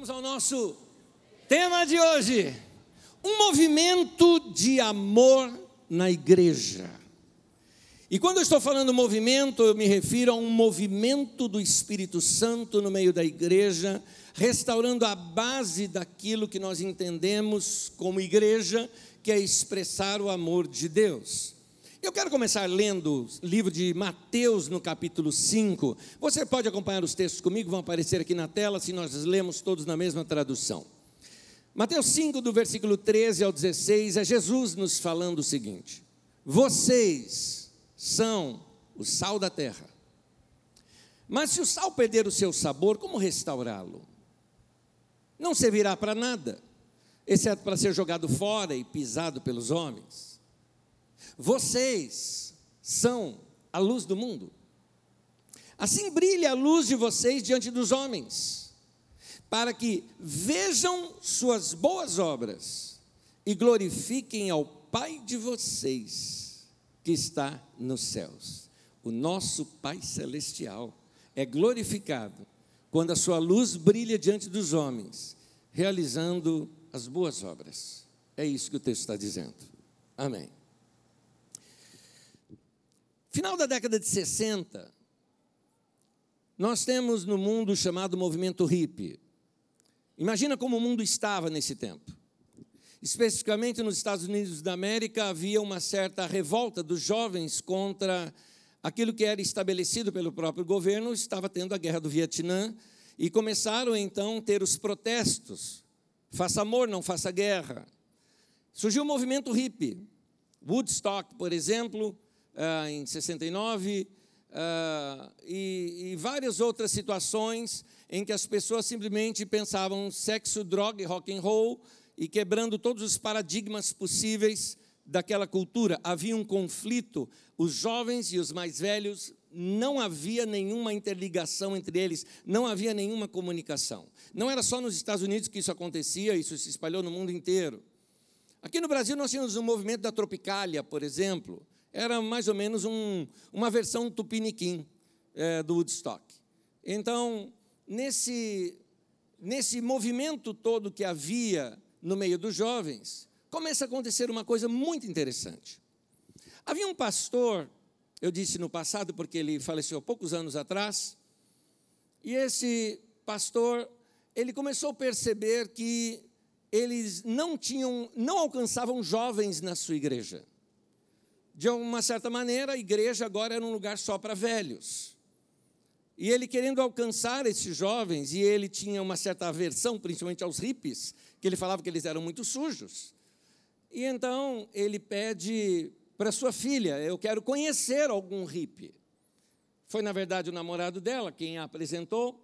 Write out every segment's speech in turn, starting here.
vamos ao nosso tema de hoje: um movimento de amor na igreja. E quando eu estou falando movimento, eu me refiro a um movimento do Espírito Santo no meio da igreja, restaurando a base daquilo que nós entendemos como igreja, que é expressar o amor de Deus. Eu quero começar lendo o livro de Mateus, no capítulo 5. Você pode acompanhar os textos comigo, vão aparecer aqui na tela, se nós lemos todos na mesma tradução. Mateus 5, do versículo 13 ao 16, é Jesus nos falando o seguinte: Vocês são o sal da terra. Mas se o sal perder o seu sabor, como restaurá-lo? Não servirá para nada, exceto para ser jogado fora e pisado pelos homens. Vocês são a luz do mundo. Assim brilha a luz de vocês diante dos homens, para que vejam suas boas obras e glorifiquem ao Pai de vocês que está nos céus. O nosso Pai celestial é glorificado quando a sua luz brilha diante dos homens, realizando as boas obras. É isso que o texto está dizendo. Amém. Final da década de 60, nós temos no mundo chamado movimento hippie. Imagina como o mundo estava nesse tempo. Especificamente nos Estados Unidos da América, havia uma certa revolta dos jovens contra aquilo que era estabelecido pelo próprio governo, estava tendo a guerra do Vietnã, e começaram então a ter os protestos. Faça amor, não faça guerra. Surgiu o movimento hippie. Woodstock, por exemplo, uh, em 69, uh, e, e várias outras situações em que as pessoas simplesmente pensavam sexo, droga e rock and roll e quebrando todos os paradigmas possíveis daquela cultura. Havia um conflito, os jovens e os mais velhos não havia nenhuma interligação entre eles, não havia nenhuma comunicação. Não era só nos Estados Unidos que isso acontecia, isso se espalhou no mundo inteiro. Aqui no Brasil nós tínhamos um movimento da Tropicália, por exemplo, era mais ou menos um, uma versão tupiniquim é, do Woodstock. Então, nesse, nesse movimento todo que havia no meio dos jovens, começa a acontecer uma coisa muito interessante. Havia um pastor, eu disse no passado porque ele faleceu há poucos anos atrás, e esse pastor, ele começou a perceber que eles não tinham, não alcançavam jovens na sua igreja de uma certa maneira, a igreja agora era um lugar só para velhos. E ele querendo alcançar esses jovens, e ele tinha uma certa aversão, principalmente aos hippies, que ele falava que eles eram muito sujos. E então ele pede para sua filha: Eu quero conhecer algum hippie. Foi, na verdade, o namorado dela quem a apresentou.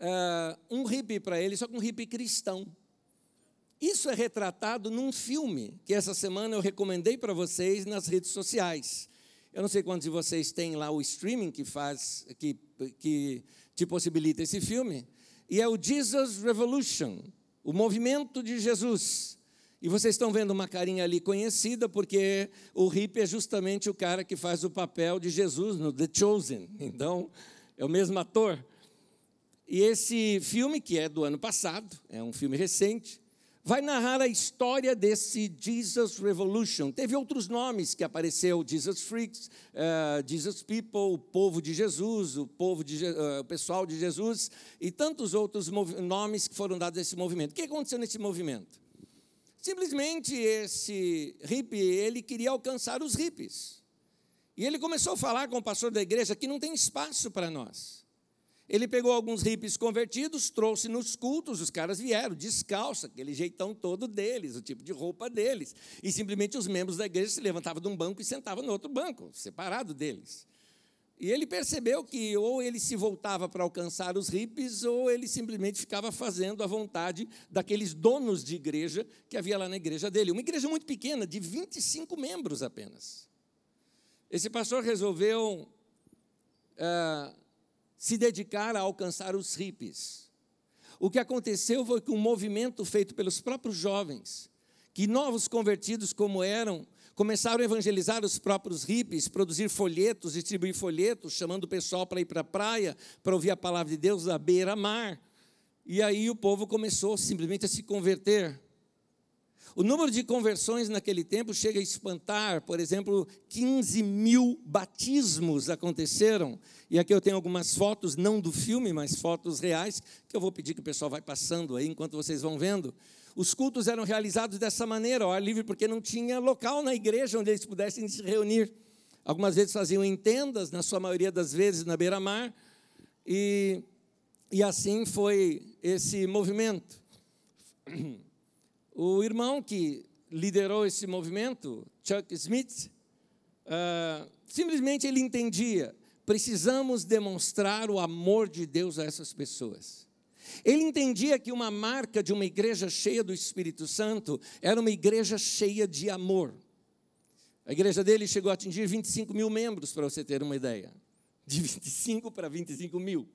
Uh, um hippie para ele, só que um hippie cristão. Isso é retratado num filme que essa semana eu recomendei para vocês nas redes sociais. Eu não sei quantos de vocês têm lá o streaming que faz, que, que te possibilita esse filme. E é o Jesus Revolution, o movimento de Jesus. E vocês estão vendo uma carinha ali conhecida, porque o hippie é justamente o cara que faz o papel de Jesus no The Chosen. Então, é o mesmo ator. E esse filme, que é do ano passado, é um filme recente, vai narrar a história desse Jesus Revolution. Teve outros nomes que apareceu: Jesus Freaks, uh, Jesus People, o povo de Jesus, o povo de, uh, o pessoal de Jesus e tantos outros nomes que foram dados a esse movimento. O que aconteceu nesse movimento? Simplesmente esse hippie, ele queria alcançar os hippies. E ele começou a falar com o pastor da igreja que não tem espaço para nós. Ele pegou alguns hippies convertidos, trouxe nos cultos, os caras vieram descalço, aquele jeitão todo deles, o tipo de roupa deles. E simplesmente os membros da igreja se levantavam de um banco e sentavam no outro banco, separado deles. E ele percebeu que ou ele se voltava para alcançar os hippies, ou ele simplesmente ficava fazendo a vontade daqueles donos de igreja que havia lá na igreja dele. Uma igreja muito pequena, de 25 membros apenas. Esse pastor resolveu. Uh, se dedicar a alcançar os hippies. O que aconteceu foi que um movimento feito pelos próprios jovens, que novos convertidos como eram, começaram a evangelizar os próprios hippies, produzir folhetos, distribuir folhetos, chamando o pessoal para ir para a praia, para ouvir a palavra de Deus à beira-mar. E aí o povo começou simplesmente a se converter. O número de conversões naquele tempo chega a espantar, por exemplo, 15 mil batismos aconteceram. E aqui eu tenho algumas fotos, não do filme, mas fotos reais, que eu vou pedir que o pessoal vai passando aí enquanto vocês vão vendo. Os cultos eram realizados dessa maneira, ao ar livre, porque não tinha local na igreja onde eles pudessem se reunir. Algumas vezes faziam em tendas, na sua maioria das vezes na beira-mar, e, e assim foi esse movimento. O irmão que liderou esse movimento, Chuck Smith, uh, simplesmente ele entendia: precisamos demonstrar o amor de Deus a essas pessoas. Ele entendia que uma marca de uma igreja cheia do Espírito Santo era uma igreja cheia de amor. A igreja dele chegou a atingir 25 mil membros, para você ter uma ideia. De 25 para 25 mil.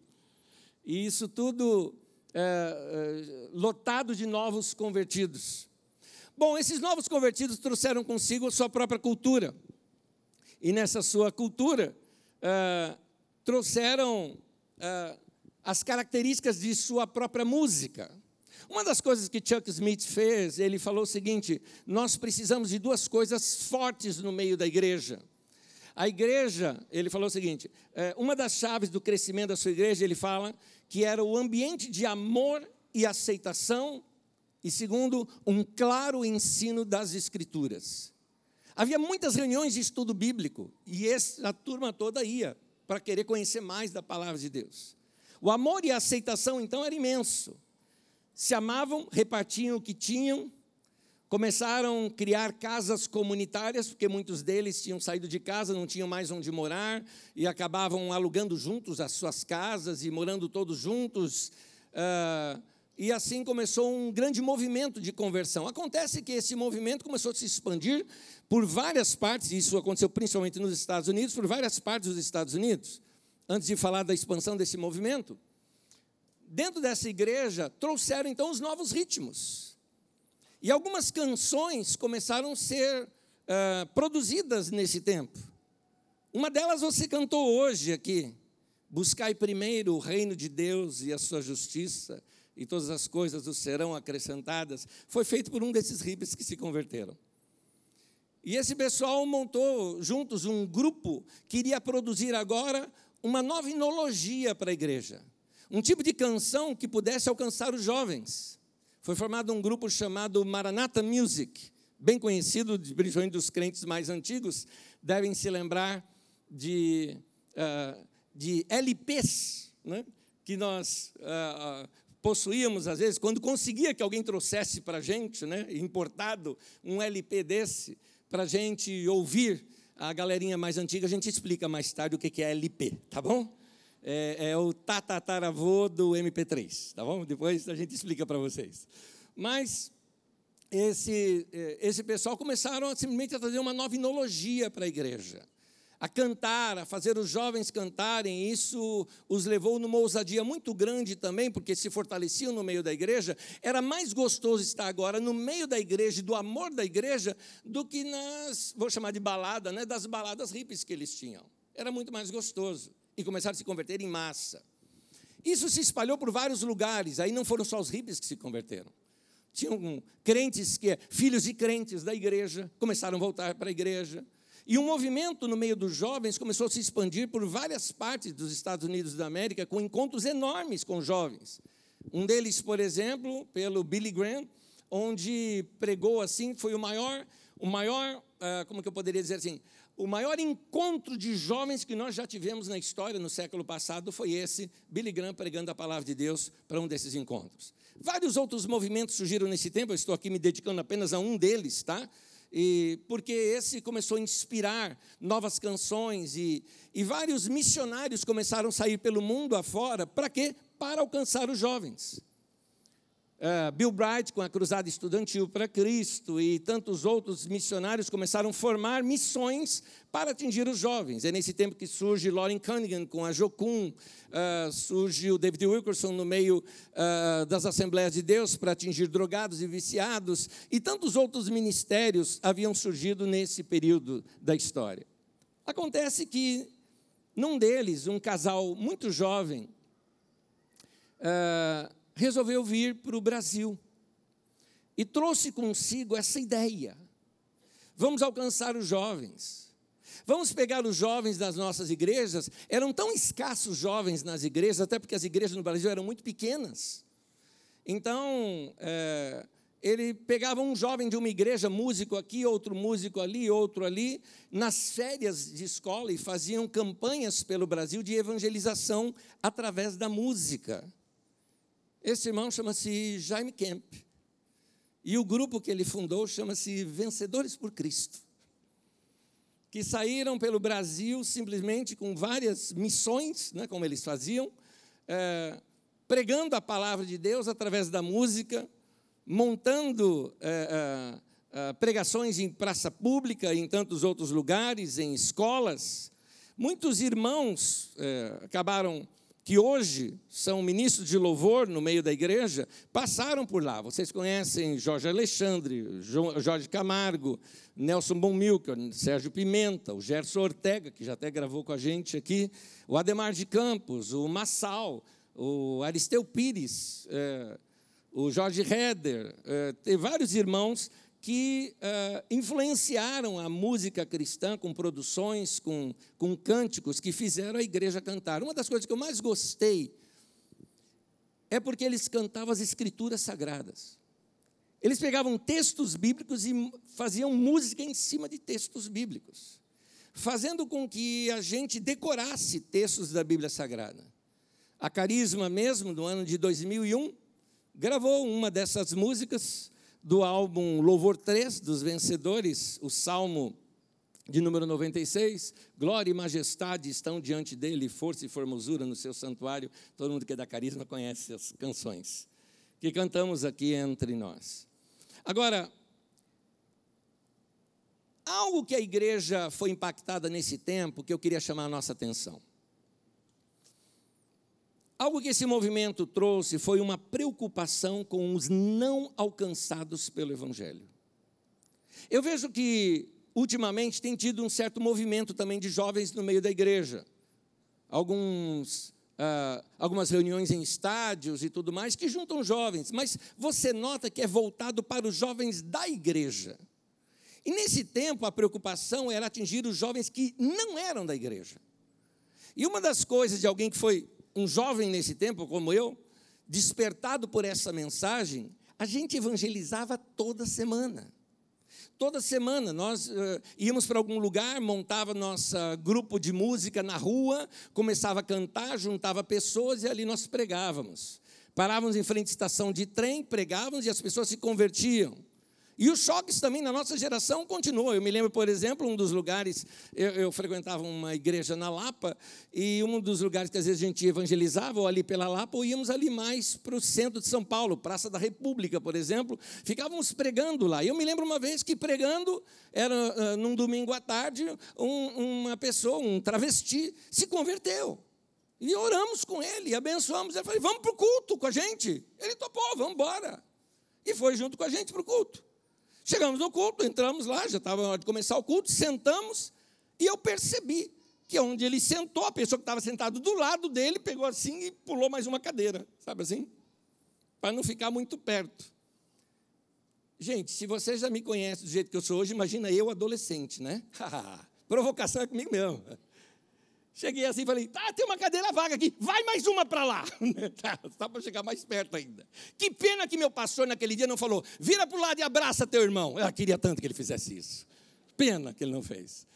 E isso tudo é, é, lotado de novos convertidos. Bom, esses novos convertidos trouxeram consigo a sua própria cultura. E nessa sua cultura, é, trouxeram é, as características de sua própria música. Uma das coisas que Chuck Smith fez, ele falou o seguinte: nós precisamos de duas coisas fortes no meio da igreja. A igreja, ele falou o seguinte: é, uma das chaves do crescimento da sua igreja, ele fala que era o ambiente de amor e aceitação, e segundo, um claro ensino das Escrituras. Havia muitas reuniões de estudo bíblico, e essa turma toda ia para querer conhecer mais da palavra de Deus. O amor e a aceitação, então, era imenso. Se amavam, repartiam o que tinham, começaram a criar casas comunitárias, porque muitos deles tinham saído de casa, não tinham mais onde morar, e acabavam alugando juntos as suas casas e morando todos juntos. Uh, e assim começou um grande movimento de conversão. Acontece que esse movimento começou a se expandir por várias partes, e isso aconteceu principalmente nos Estados Unidos, por várias partes dos Estados Unidos antes de falar da expansão desse movimento, dentro dessa igreja trouxeram então os novos ritmos. E algumas canções começaram a ser uh, produzidas nesse tempo. Uma delas você cantou hoje aqui. Buscai primeiro o reino de Deus e a sua justiça, e todas as coisas os serão acrescentadas. Foi feito por um desses hippies que se converteram. E esse pessoal montou juntos um grupo que iria produzir agora uma nova inologia para a igreja, um tipo de canção que pudesse alcançar os jovens. Foi formado um grupo chamado Maranatha Music, bem conhecido, principalmente dos crentes mais antigos, devem se lembrar de, uh, de LPs, né? que nós uh, possuíamos, às vezes, quando conseguia que alguém trouxesse para a gente, né? importado, um LP desse, para a gente ouvir a galerinha mais antiga, a gente explica mais tarde o que é LP, tá bom? É, é o tatataravô do MP3, tá bom? Depois a gente explica para vocês. Mas esse, é, esse pessoal começaram simplesmente a trazer uma nova inologia para a igreja a cantar, a fazer os jovens cantarem. Isso os levou numa ousadia muito grande também, porque se fortaleciam no meio da igreja. Era mais gostoso estar agora no meio da igreja e do amor da igreja do que nas, vou chamar de balada, né, das baladas hippies que eles tinham. Era muito mais gostoso. E começaram a se converter em massa. Isso se espalhou por vários lugares. Aí não foram só os hippies que se converteram. Tinham crentes que, filhos de crentes da igreja, começaram a voltar para a igreja e um movimento no meio dos jovens começou a se expandir por várias partes dos Estados Unidos da América, com encontros enormes com jovens. Um deles, por exemplo, pelo Billy Graham, onde pregou assim, foi o maior, o maior, uh, como que eu poderia dizer assim, o maior encontro de jovens que nós já tivemos na história no século passado foi esse, Billy Graham pregando a palavra de Deus para um desses encontros. Vários outros movimentos surgiram nesse tempo, eu estou aqui me dedicando apenas a um deles, tá? e porque esse começou a inspirar novas canções e, e vários missionários começaram a sair pelo mundo afora, para quê? Para alcançar os jovens. Uh, Bill Bright com a Cruzada Estudantil para Cristo e tantos outros missionários começaram a formar missões para atingir os jovens. É nesse tempo que surge Lauren Cunningham com a Jocum, uh, surge o David Wilkerson no meio uh, das Assembleias de Deus para atingir drogados e viciados, e tantos outros ministérios haviam surgido nesse período da história. Acontece que, num deles, um casal muito jovem, uh, resolveu vir para o Brasil e trouxe consigo essa ideia. Vamos alcançar os jovens. Vamos pegar os jovens das nossas igrejas. Eram tão escassos jovens nas igrejas, até porque as igrejas no Brasil eram muito pequenas. Então, é, ele pegava um jovem de uma igreja, músico aqui, outro músico ali, outro ali, nas férias de escola e faziam campanhas pelo Brasil de evangelização através da música. Esse irmão chama-se Jaime Kemp. E o grupo que ele fundou chama-se Vencedores por Cristo. Que saíram pelo Brasil simplesmente com várias missões, né, como eles faziam, é, pregando a palavra de Deus através da música, montando é, é, pregações em praça pública e em tantos outros lugares, em escolas. Muitos irmãos acabaram que hoje são ministros de louvor no meio da igreja, passaram por lá. Vocês conhecem Jorge Alexandre, Jorge Camargo, Nelson Bonmilker, Sérgio Pimenta, o Gerson Ortega, que já até gravou com a gente aqui, o Ademar de Campos, o Massal, o Aristeu Pires, é, o Jorge Heder, é, tem vários irmãos que uh, influenciaram a música cristã com produções, com, com cânticos que fizeram a igreja cantar. Uma das coisas que eu mais gostei é porque eles cantavam as escrituras sagradas. Eles pegavam textos bíblicos e faziam música em cima de textos bíblicos, fazendo com que a gente decorasse textos da Bíblia Sagrada. A Carisma mesmo, no ano de 2001, gravou uma dessas músicas do álbum Louvor 3 dos Vencedores, o Salmo de número 96, glória e majestade estão diante dele, força e formosura no seu santuário. Todo mundo que é da carisma conhece as canções que cantamos aqui entre nós. Agora, algo que a igreja foi impactada nesse tempo que eu queria chamar a nossa atenção. Algo que esse movimento trouxe foi uma preocupação com os não alcançados pelo Evangelho. Eu vejo que, ultimamente, tem tido um certo movimento também de jovens no meio da igreja. Alguns, ah, algumas reuniões em estádios e tudo mais que juntam jovens, mas você nota que é voltado para os jovens da igreja. E nesse tempo a preocupação era atingir os jovens que não eram da igreja. E uma das coisas de alguém que foi um jovem nesse tempo como eu, despertado por essa mensagem, a gente evangelizava toda semana. Toda semana nós uh, íamos para algum lugar, montava nosso grupo de música na rua, começava a cantar, juntava pessoas e ali nós pregávamos. Parávamos em frente à estação de trem, pregávamos e as pessoas se convertiam. E os choques também na nossa geração continuam. Eu me lembro, por exemplo, um dos lugares, eu, eu, frequentava uma igreja na Lapa, e um dos lugares que às vezes a gente evangelizava, ou ali pela Lapa, ou íamos ali mais para o centro de São Paulo, Praça da República, por exemplo, ficávamos pregando lá. Eu me lembro uma vez que pregando, era uh, num domingo à tarde, um, uma pessoa, um travesti, se converteu. E oramos com ele, abençoamos. Ele falou: vamos para o culto com a gente. Ele topou, vamos embora. E foi junto com a gente para o culto. Chegamos no culto, entramos lá, já estava na hora de começar o culto, sentamos, e eu percebi que onde ele sentou, a pessoa que estava sentada do lado dele pegou assim e pulou mais uma cadeira, sabe assim? Para não ficar muito perto. Gente, se você já me conhece do jeito que eu sou hoje, imagina eu adolescente, né? Provocação é comigo mesmo. Cheguei assim e falei: tá, tem uma cadeira vaga aqui, vai mais uma para lá. tá, só para chegar mais perto ainda. Que pena que meu pastor naquele dia não falou: vira para o lado e abraça teu irmão. Eu queria tanto que ele fizesse isso. Pena que ele não fez.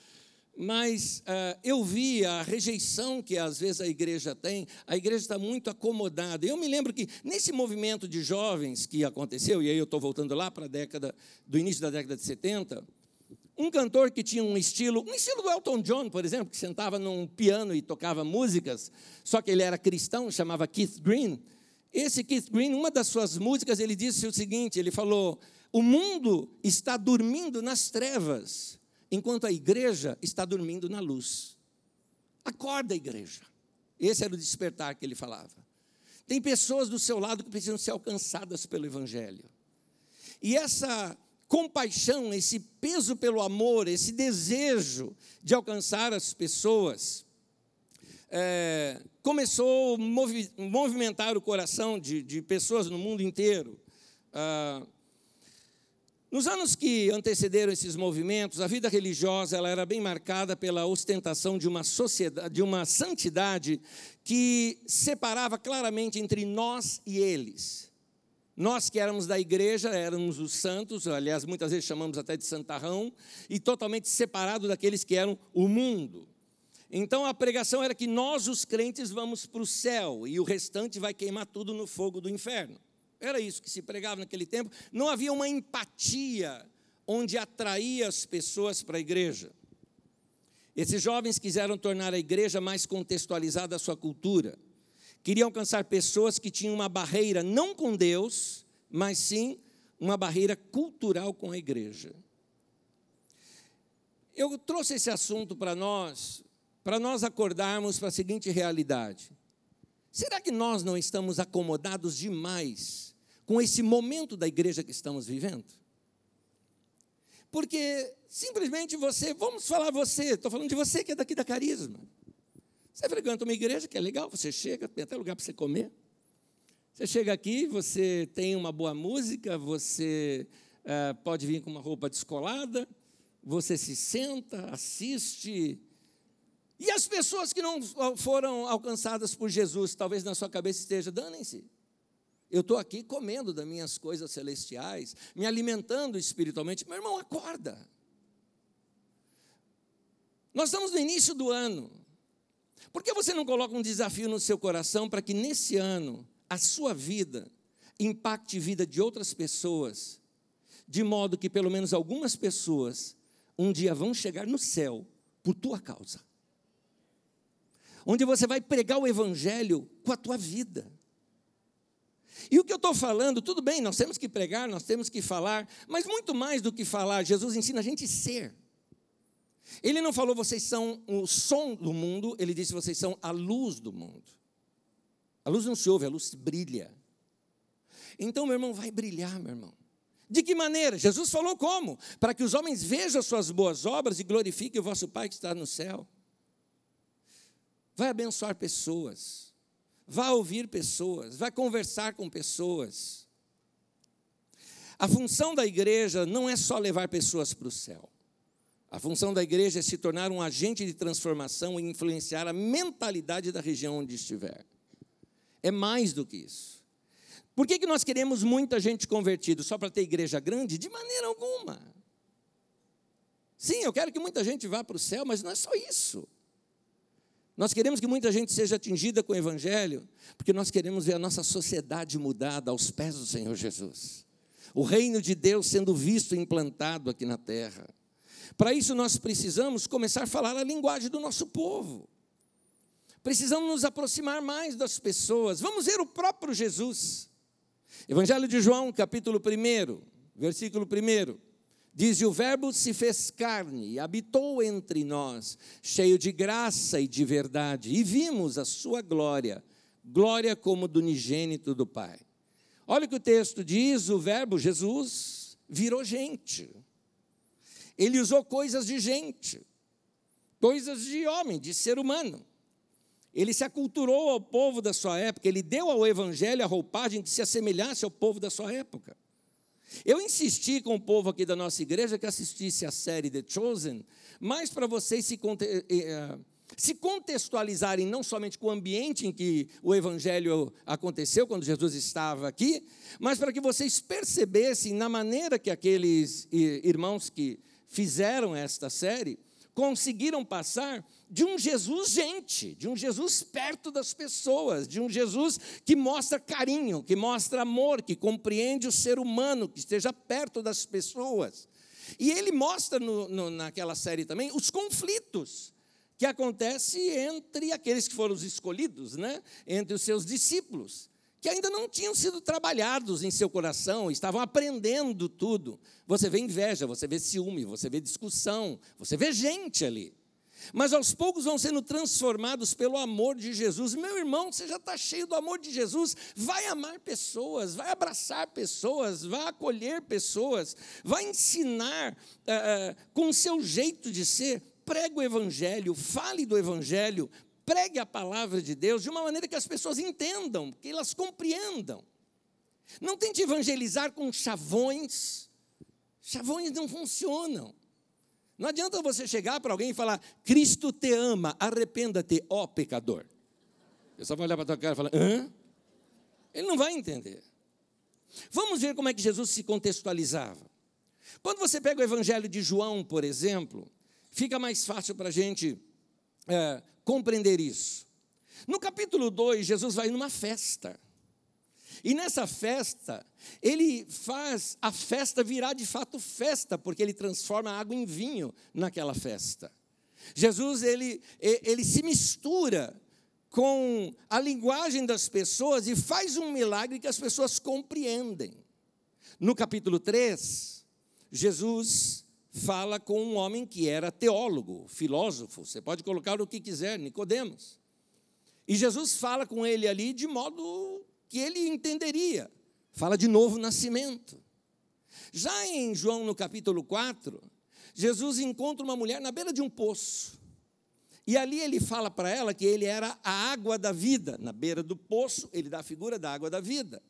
Mas uh, eu vi a rejeição que às vezes a igreja tem, a igreja está muito acomodada. Eu me lembro que nesse movimento de jovens que aconteceu, e aí eu estou voltando lá para a década, do início da década de 70, um cantor que tinha um estilo, um estilo do Elton John, por exemplo, que sentava num piano e tocava músicas, só que ele era cristão, chamava Keith Green. Esse Keith Green, uma das suas músicas, ele disse o seguinte: ele falou, o mundo está dormindo nas trevas, enquanto a igreja está dormindo na luz. Acorda, igreja. Esse era o despertar que ele falava. Tem pessoas do seu lado que precisam ser alcançadas pelo Evangelho. E essa compaixão, esse peso pelo amor, esse desejo de alcançar as pessoas, é, começou a movi movimentar o coração de, de, pessoas no mundo inteiro. Ah, nos anos que antecederam esses movimentos, a vida religiosa ela era bem marcada pela ostentação de uma sociedade, de uma santidade que separava claramente entre nós e eles. Nós que éramos da igreja, éramos os santos, aliás, muitas vezes chamamos até de santarrão, e totalmente separado daqueles que eram o mundo. Então a pregação era que nós, os crentes, vamos para o céu e o restante vai queimar tudo no fogo do inferno. Era isso que se pregava naquele tempo. Não havia uma empatia onde atraía as pessoas para a igreja. Esses jovens quiseram tornar a igreja mais contextualizada à sua cultura. Queriam alcançar pessoas que tinham uma barreira não com Deus, mas sim uma barreira cultural com a igreja. Eu trouxe esse assunto para nós, para nós acordarmos para a seguinte realidade: será que nós não estamos acomodados demais com esse momento da igreja que estamos vivendo? Porque simplesmente você, vamos falar você, estou falando de você que é daqui da Carisma. Você frequenta uma igreja que é legal, você chega, tem até lugar para você comer. Você chega aqui, você tem uma boa música, você é, pode vir com uma roupa descolada, você se senta, assiste. E as pessoas que não foram alcançadas por Jesus, talvez na sua cabeça esteja, danem-se. Eu estou aqui comendo das minhas coisas celestiais, me alimentando espiritualmente. Meu irmão, acorda. Nós estamos no início do ano. Por que você não coloca um desafio no seu coração para que nesse ano a sua vida impacte a vida de outras pessoas, de modo que pelo menos algumas pessoas um dia vão chegar no céu por tua causa? Onde você vai pregar o evangelho com a tua vida. E o que eu estou falando, tudo bem, nós temos que pregar, nós temos que falar, mas muito mais do que falar, Jesus ensina a gente ser. Ele não falou vocês são o som do mundo, ele disse vocês são a luz do mundo. A luz não se ouve, a luz brilha. Então, meu irmão, vai brilhar, meu irmão. De que maneira? Jesus falou como? Para que os homens vejam as suas boas obras e glorifiquem o vosso Pai que está no céu. Vai abençoar pessoas vá ouvir pessoas, vai conversar com pessoas. A função da igreja não é só levar pessoas para o céu. A função da igreja é se tornar um agente de transformação e influenciar a mentalidade da região onde estiver. É mais do que isso. Por que, que nós queremos muita gente convertida? Só para ter igreja grande? De maneira alguma. Sim, eu quero que muita gente vá para o céu, mas não é só isso. Nós queremos que muita gente seja atingida com o Evangelho, porque nós queremos ver a nossa sociedade mudada aos pés do Senhor Jesus. O reino de Deus sendo visto e implantado aqui na terra. Para isso, nós precisamos começar a falar a linguagem do nosso povo. Precisamos nos aproximar mais das pessoas. Vamos ver o próprio Jesus. Evangelho de João, capítulo 1, versículo 1. Diz: e o Verbo se fez carne e habitou entre nós, cheio de graça e de verdade, e vimos a sua glória, glória como do unigênito do Pai. Olha o que o texto diz: o Verbo, Jesus, virou gente. Ele usou coisas de gente, coisas de homem, de ser humano. Ele se aculturou ao povo da sua época, ele deu ao Evangelho a roupagem que se assemelhasse ao povo da sua época. Eu insisti com o povo aqui da nossa igreja que assistisse a série The Chosen, mais para vocês se, eh, eh, se contextualizarem não somente com o ambiente em que o evangelho aconteceu, quando Jesus estava aqui, mas para que vocês percebessem na maneira que aqueles irmãos que fizeram esta série conseguiram passar de um Jesus gente, de um Jesus perto das pessoas, de um Jesus que mostra carinho, que mostra amor, que compreende o ser humano, que esteja perto das pessoas. E ele mostra no, no, naquela série também os conflitos que acontecem entre aqueles que foram os escolhidos, né? entre os seus discípulos que ainda não tinham sido trabalhados em seu coração, estavam aprendendo tudo. Você vê inveja, você vê ciúme, você vê discussão, você vê gente ali. Mas aos poucos vão sendo transformados pelo amor de Jesus. Meu irmão, você já está cheio do amor de Jesus. Vai amar pessoas, vai abraçar pessoas, vai acolher pessoas, vai ensinar uh, com o seu jeito de ser. Prega o Evangelho, fale do Evangelho, pregue a palavra de Deus de uma maneira que as pessoas entendam, que elas compreendam. Não tente evangelizar com chavões. Chavões não funcionam. Não adianta você chegar para alguém e falar: Cristo te ama, arrependa-te, ó pecador. Eu só vai olhar para a tua cara e falar: hã? Ele não vai entender. Vamos ver como é que Jesus se contextualizava. Quando você pega o Evangelho de João, por exemplo, fica mais fácil para a gente é, compreender isso. No capítulo 2, Jesus vai numa festa. E nessa festa, ele faz a festa virar de fato festa, porque ele transforma a água em vinho naquela festa. Jesus, ele, ele se mistura com a linguagem das pessoas e faz um milagre que as pessoas compreendem. No capítulo 3, Jesus fala com um homem que era teólogo, filósofo, você pode colocar o que quiser, Nicodemos. E Jesus fala com ele ali de modo que ele entenderia. Fala de novo nascimento. Já em João, no capítulo 4, Jesus encontra uma mulher na beira de um poço. E ali ele fala para ela que ele era a água da vida. Na beira do poço, ele dá a figura da água da vida.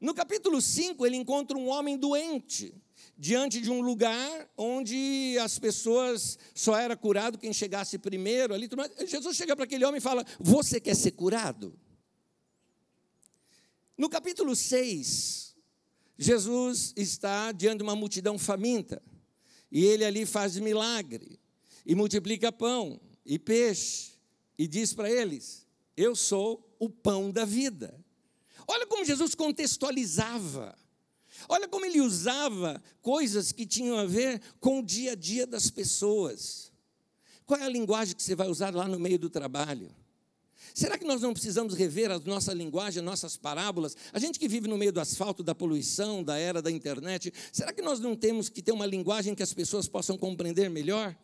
No capítulo 5, ele encontra um homem doente, diante de um lugar onde as pessoas só era curado quem chegasse primeiro ali. Jesus chega para aquele homem e fala: Você quer ser curado? No capítulo 6, Jesus está diante de uma multidão faminta. E ele ali faz milagre. E multiplica pão e peixe. E diz para eles: Eu sou o pão da vida. Olha como Jesus contextualizava. Olha como ele usava coisas que tinham a ver com o dia a dia das pessoas. Qual é a linguagem que você vai usar lá no meio do trabalho? Será que nós não precisamos rever a nossa linguagem, as nossas parábolas? A gente que vive no meio do asfalto, da poluição, da era da internet, será que nós não temos que ter uma linguagem que as pessoas possam compreender melhor?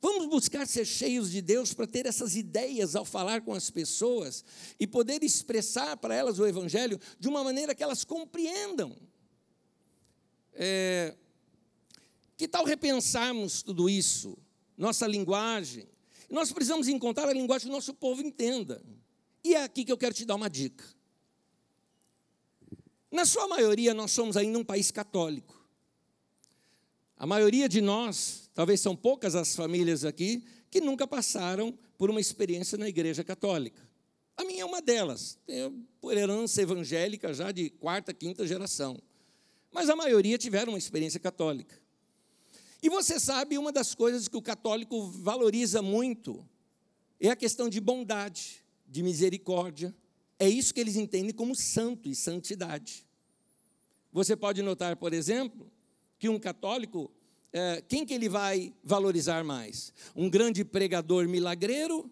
Vamos buscar ser cheios de Deus para ter essas ideias ao falar com as pessoas e poder expressar para elas o Evangelho de uma maneira que elas compreendam. É, que tal repensarmos tudo isso? Nossa linguagem, nós precisamos encontrar a linguagem que o nosso povo entenda. E é aqui que eu quero te dar uma dica. Na sua maioria, nós somos ainda um país católico. A maioria de nós, talvez são poucas as famílias aqui, que nunca passaram por uma experiência na igreja católica. A minha é uma delas, por herança evangélica já de quarta, quinta geração. Mas a maioria tiveram uma experiência católica. E você sabe, uma das coisas que o católico valoriza muito é a questão de bondade, de misericórdia. É isso que eles entendem como santo e santidade. Você pode notar, por exemplo, que um católico, é, quem que ele vai valorizar mais? Um grande pregador milagreiro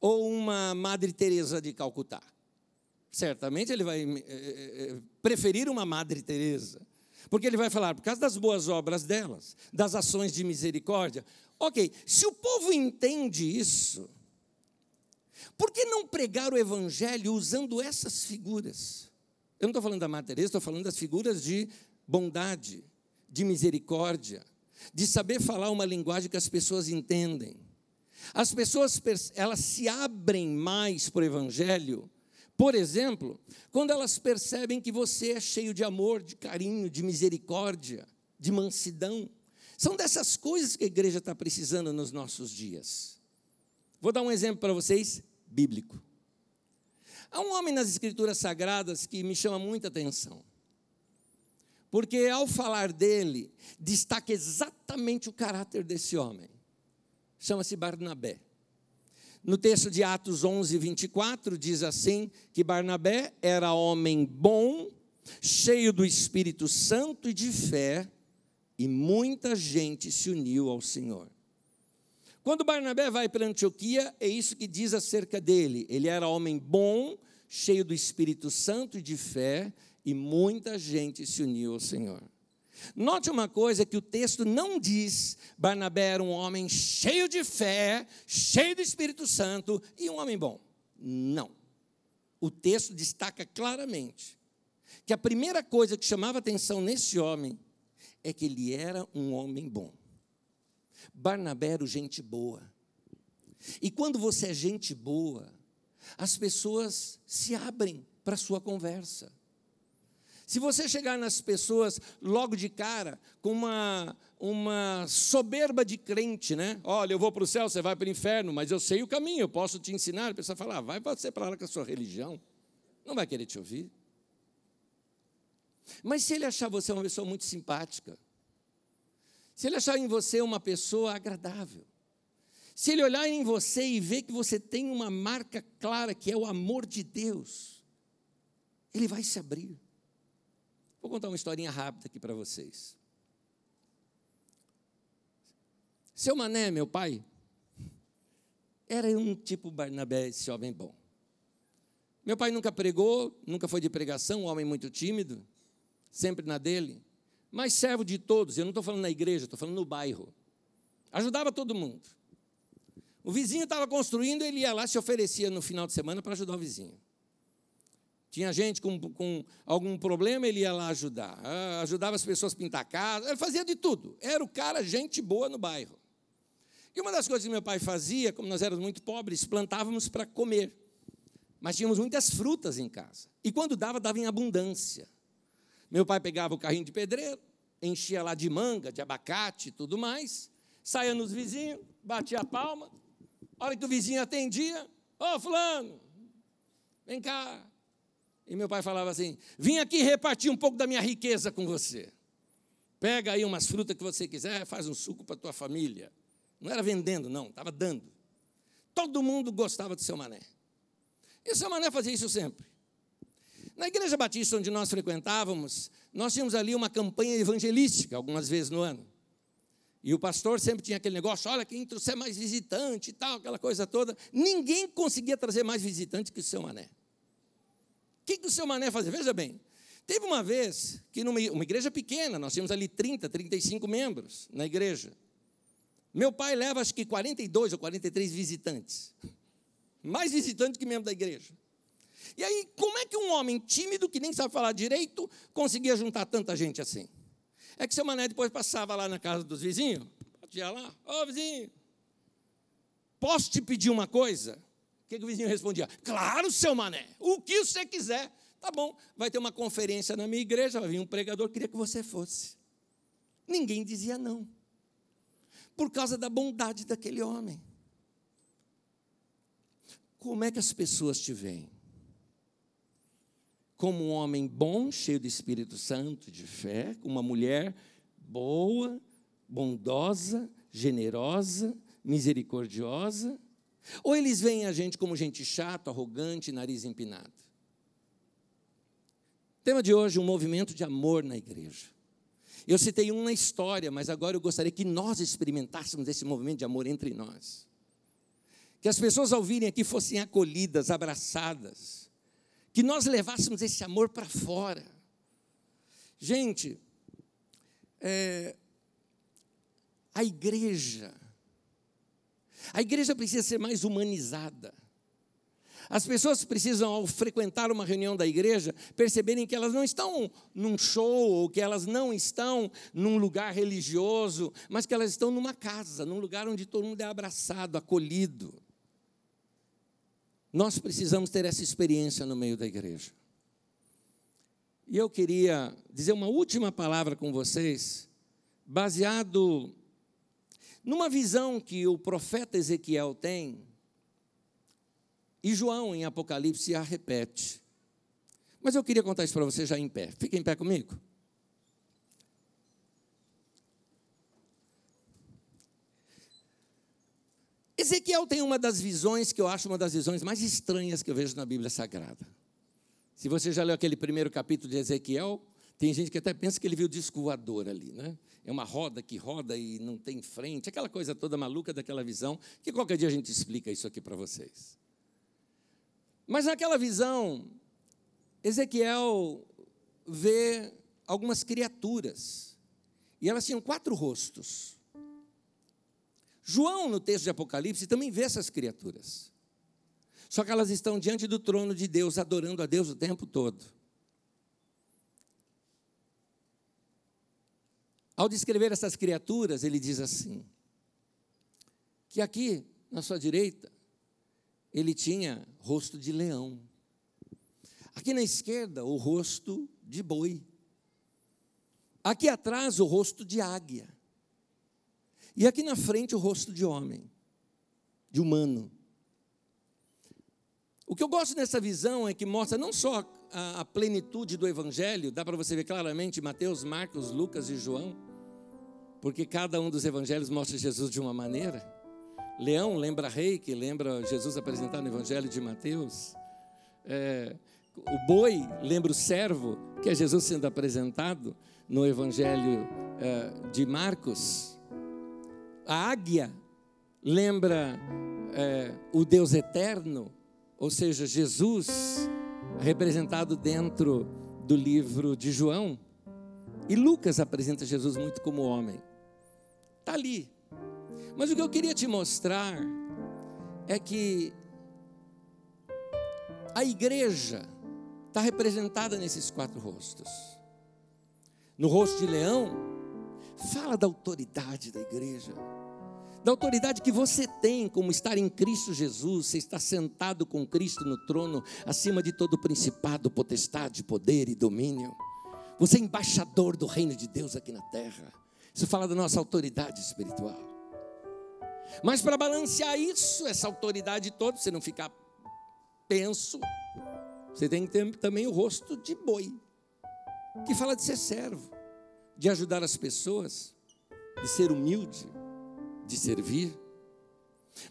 ou uma Madre Teresa de Calcutá? Certamente ele vai é, é, é preferir uma Madre Teresa. Porque ele vai falar, por causa das boas obras delas, das ações de misericórdia. Ok, se o povo entende isso, por que não pregar o evangelho usando essas figuras? Eu não estou falando da Madre Teresa, estou falando das figuras de bondade, de misericórdia, de saber falar uma linguagem que as pessoas entendem. As pessoas elas se abrem mais para o evangelho por exemplo, quando elas percebem que você é cheio de amor, de carinho, de misericórdia, de mansidão. São dessas coisas que a igreja está precisando nos nossos dias. Vou dar um exemplo para vocês, bíblico. Há um homem nas Escrituras Sagradas que me chama muita atenção. Porque ao falar dele, destaca exatamente o caráter desse homem. Chama-se Barnabé. No texto de Atos 11, 24, diz assim: que Barnabé era homem bom, cheio do Espírito Santo e de fé, e muita gente se uniu ao Senhor. Quando Barnabé vai para Antioquia, é isso que diz acerca dele. Ele era homem bom, cheio do Espírito Santo e de fé, e muita gente se uniu ao Senhor. Note uma coisa que o texto não diz: Barnabé era um homem cheio de fé, cheio do Espírito Santo e um homem bom. Não. O texto destaca claramente que a primeira coisa que chamava atenção nesse homem é que ele era um homem bom. Barnabé era gente boa. E quando você é gente boa, as pessoas se abrem para a sua conversa. Se você chegar nas pessoas logo de cara com uma, uma soberba de crente, né? Olha, eu vou para o céu, você vai para o inferno, mas eu sei o caminho, eu posso te ensinar. A pessoa fala, ah, vai você para lá com a sua religião. Não vai querer te ouvir. Mas se ele achar você uma pessoa muito simpática, se ele achar em você uma pessoa agradável, se ele olhar em você e ver que você tem uma marca clara que é o amor de Deus, ele vai se abrir. Vou contar uma historinha rápida aqui para vocês. Seu Mané, meu pai, era um tipo Barnabé, esse homem bom. Meu pai nunca pregou, nunca foi de pregação, um homem muito tímido, sempre na dele, mas servo de todos. Eu não estou falando na igreja, estou falando no bairro. Ajudava todo mundo. O vizinho estava construindo, ele ia lá, se oferecia no final de semana para ajudar o vizinho. Tinha gente com, com, algum problema, ele ia lá ajudar. Ah, ajudava as pessoas a pintar casa, ele fazia de tudo. Era o cara, gente boa no bairro. E uma das coisas que meu pai fazia, como nós éramos muito pobres, plantávamos para comer. Mas tínhamos muitas frutas em casa. E quando dava, dava em abundância. Meu pai pegava o carrinho de pedreiro, enchia lá de manga, de abacate e tudo mais, saía nos vizinhos, batia a palma. A hora que o vizinho atendia, ô oh, fulano, vem cá, e meu pai falava assim: vim aqui repartir um pouco da minha riqueza com você. Pega aí umas frutas que você quiser, faz um suco para a tua família. Não era vendendo, não, estava dando. Todo mundo gostava do seu mané. E o seu mané fazia isso sempre. Na igreja batista onde nós frequentávamos, nós tínhamos ali uma campanha evangelística, algumas vezes no ano. E o pastor sempre tinha aquele negócio: olha, quem trouxer mais visitante e tal, aquela coisa toda. Ninguém conseguia trazer mais visitante que o seu mané que, que o seu mané fazia? Veja bem, teve uma vez que numa uma igreja pequena, nós tínhamos ali 30, 35 membros na igreja. Meu pai leva acho que 42 ou 43 visitantes. Mais visitantes que membro da igreja. E aí, como é que um homem tímido, que nem sabe falar direito, conseguia juntar tanta gente assim? É que seu mané depois passava lá na casa dos vizinhos, ia lá, ô vizinho, posso te pedir uma coisa? O que, que o vizinho respondia? Claro, seu mané, o que você quiser. Tá bom, vai ter uma conferência na minha igreja, vai vir um pregador, queria que você fosse. Ninguém dizia não. Por causa da bondade daquele homem. Como é que as pessoas te veem? Como um homem bom, cheio do Espírito Santo, de fé, uma mulher boa, bondosa, generosa, misericordiosa, ou eles veem a gente como gente chata, arrogante, nariz empinado? tema de hoje, um movimento de amor na igreja. Eu citei um na história, mas agora eu gostaria que nós experimentássemos esse movimento de amor entre nós. Que as pessoas ao virem aqui fossem acolhidas, abraçadas. Que nós levássemos esse amor para fora. Gente, é, a igreja a igreja precisa ser mais humanizada. As pessoas precisam, ao frequentar uma reunião da igreja, perceberem que elas não estão num show, ou que elas não estão num lugar religioso, mas que elas estão numa casa, num lugar onde todo mundo é abraçado, acolhido. Nós precisamos ter essa experiência no meio da igreja. E eu queria dizer uma última palavra com vocês, baseado numa visão que o profeta Ezequiel tem, e João em Apocalipse a repete. Mas eu queria contar isso para você já em pé. Fica em pé comigo. Ezequiel tem uma das visões que eu acho uma das visões mais estranhas que eu vejo na Bíblia Sagrada. Se você já leu aquele primeiro capítulo de Ezequiel, tem gente que até pensa que ele viu o disco voador ali, né? é uma roda que roda e não tem frente, aquela coisa toda maluca daquela visão, que qualquer dia a gente explica isso aqui para vocês. Mas naquela visão, Ezequiel vê algumas criaturas, e elas tinham quatro rostos. João, no texto de Apocalipse, também vê essas criaturas. Só que elas estão diante do trono de Deus, adorando a Deus o tempo todo. Ao descrever essas criaturas, ele diz assim: que aqui na sua direita, ele tinha rosto de leão. Aqui na esquerda, o rosto de boi. Aqui atrás, o rosto de águia. E aqui na frente, o rosto de homem, de humano. O que eu gosto dessa visão é que mostra não só a, plenitude do Evangelho, dá para você ver claramente Mateus, Marcos, Lucas e João, porque cada um dos evangelhos mostra Jesus de uma maneira. Leão lembra rei, que lembra Jesus apresentado no Evangelho de Mateus. É, o boi lembra o servo, que é Jesus sendo apresentado no Evangelho é, de Marcos. A águia lembra é, o Deus eterno, ou seja, Jesus representado dentro do livro de João. E Lucas apresenta Jesus muito como homem. Está ali. Mas o que eu queria te mostrar é que a igreja está representada nesses quatro rostos. No rosto de leão, fala da autoridade da igreja da autoridade que você tem como estar em Cristo Jesus, você está sentado com Cristo no trono, acima de todo principado, potestade, poder e domínio. Você é embaixador do reino de Deus aqui na terra. Isso fala da nossa autoridade espiritual. Mas para balancear isso, essa autoridade toda, você não ficar penso, você tem que ter também o rosto de boi, que fala de ser servo, de ajudar as pessoas, de ser humilde, de servir.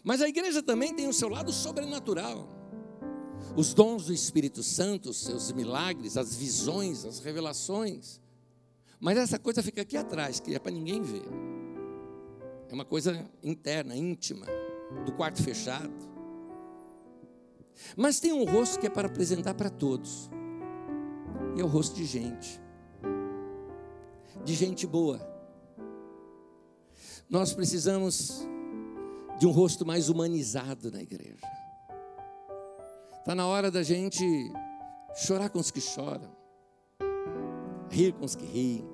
Mas a igreja também tem o seu lado sobrenatural. Os dons do Espírito Santo, os seus milagres, as visões, as revelações. Mas essa coisa fica aqui atrás, que é para ninguém ver. É uma coisa interna, íntima, do quarto fechado. Mas tem um rosto que é para apresentar para todos. E é o rosto de gente. De gente boa nós precisamos de um rosto mais humanizado na igreja. Está na hora da gente chorar com os que choram, rir com os que riem.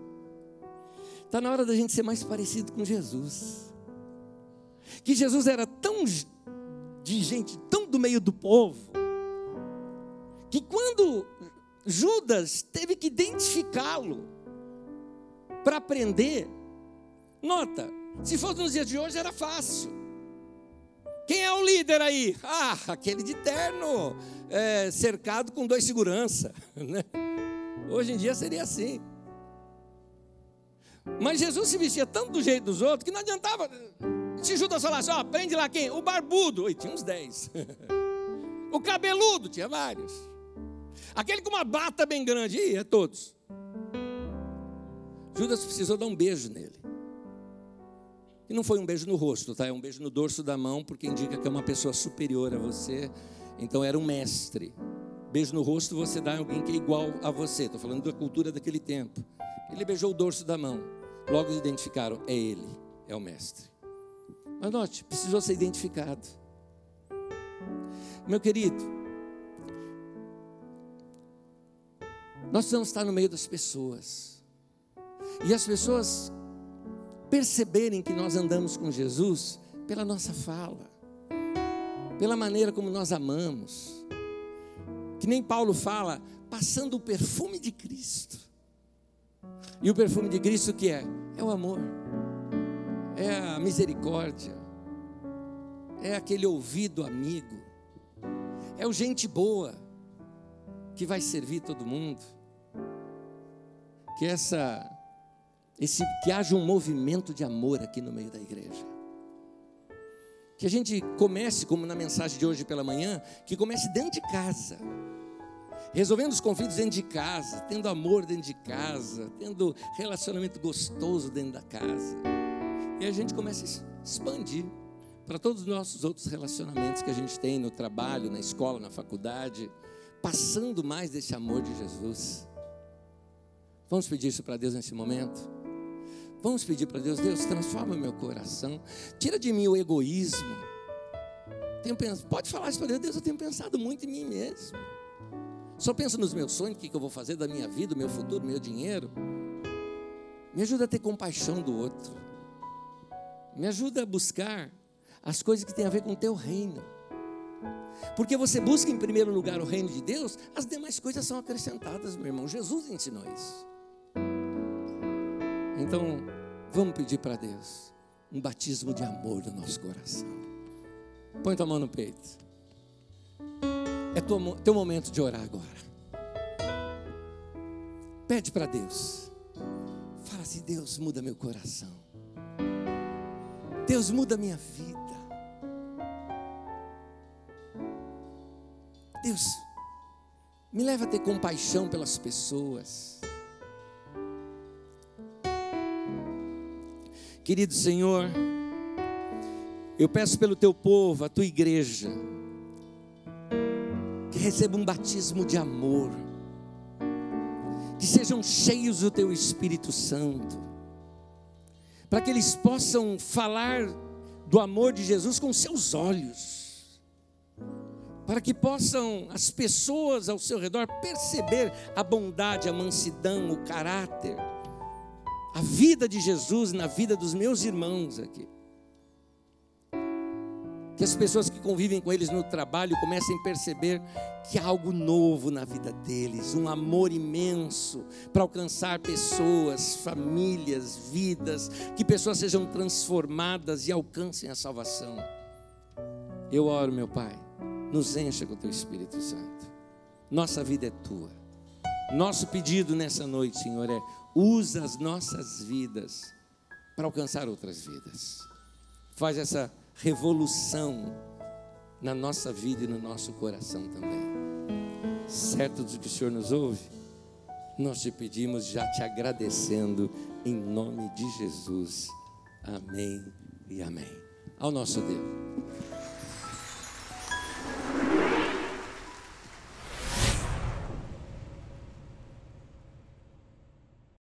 Está na hora da gente ser mais parecido com Jesus. Que Jesus era tão de gente, tão do meio do povo, que quando Judas teve que identificá-lo para aprender, nota, se fosse nos dias de hoje, era fácil. Quem é o líder aí? Ah, aquele de terno, é, cercado com dois segurança. Né? Hoje em dia seria assim. Mas Jesus se vestia tanto do jeito dos outros que não adiantava. Se Judas falasse, ó, prende lá quem? O barbudo. E tinha uns dez. o cabeludo, tinha vários. Aquele com uma bata bem grande, Ih, é todos. Judas precisou dar um beijo nele. E não foi um beijo no rosto, tá? É um beijo no dorso da mão, porque indica que é uma pessoa superior a você. Então era um mestre. Beijo no rosto você dá a alguém que é igual a você. Estou falando da cultura daquele tempo. Ele beijou o dorso da mão. Logo identificaram, é ele, é o mestre. Mas note, precisou ser identificado. Meu querido, nós precisamos estar no meio das pessoas. E as pessoas perceberem que nós andamos com Jesus pela nossa fala, pela maneira como nós amamos. Que nem Paulo fala, passando o perfume de Cristo. E o perfume de Cristo que é? É o amor, é a misericórdia, é aquele ouvido amigo, é o gente boa que vai servir todo mundo. Que essa esse, que haja um movimento de amor aqui no meio da igreja. Que a gente comece, como na mensagem de hoje pela manhã, que comece dentro de casa, resolvendo os conflitos dentro de casa, tendo amor dentro de casa, tendo relacionamento gostoso dentro da casa. E a gente começa a expandir para todos os nossos outros relacionamentos que a gente tem no trabalho, na escola, na faculdade, passando mais desse amor de Jesus. Vamos pedir isso para Deus nesse momento? Vamos pedir para Deus, Deus, transforma meu coração, tira de mim o egoísmo. Tenho pode falar isso para Deus, Deus, eu tenho pensado muito em mim mesmo. Só penso nos meus sonhos, o que eu vou fazer da minha vida, o meu futuro, o meu dinheiro. Me ajuda a ter compaixão do outro. Me ajuda a buscar as coisas que têm a ver com o teu reino. Porque você busca em primeiro lugar o reino de Deus, as demais coisas são acrescentadas, meu irmão. Jesus ensinou isso. Então, vamos pedir para Deus um batismo de amor no nosso coração. Põe tua mão no peito. É teu momento de orar agora. Pede para Deus. Fala assim: Deus, muda meu coração. Deus, muda minha vida. Deus, me leva a ter compaixão pelas pessoas. Querido Senhor, eu peço pelo teu povo, a tua igreja, que receba um batismo de amor, que sejam cheios do teu Espírito Santo, para que eles possam falar do amor de Jesus com seus olhos, para que possam as pessoas ao seu redor perceber a bondade, a mansidão, o caráter a vida de Jesus na vida dos meus irmãos aqui. Que as pessoas que convivem com eles no trabalho comecem a perceber que há algo novo na vida deles, um amor imenso para alcançar pessoas, famílias, vidas, que pessoas sejam transformadas e alcancem a salvação. Eu oro, meu Pai, nos encha com o teu Espírito Santo. Nossa vida é tua. Nosso pedido nessa noite, Senhor, é usa as nossas vidas para alcançar outras vidas. Faz essa revolução na nossa vida e no nosso coração também. Certo do que o Senhor nos ouve, nós te pedimos, já te agradecendo, em nome de Jesus. Amém e amém. Ao nosso Deus.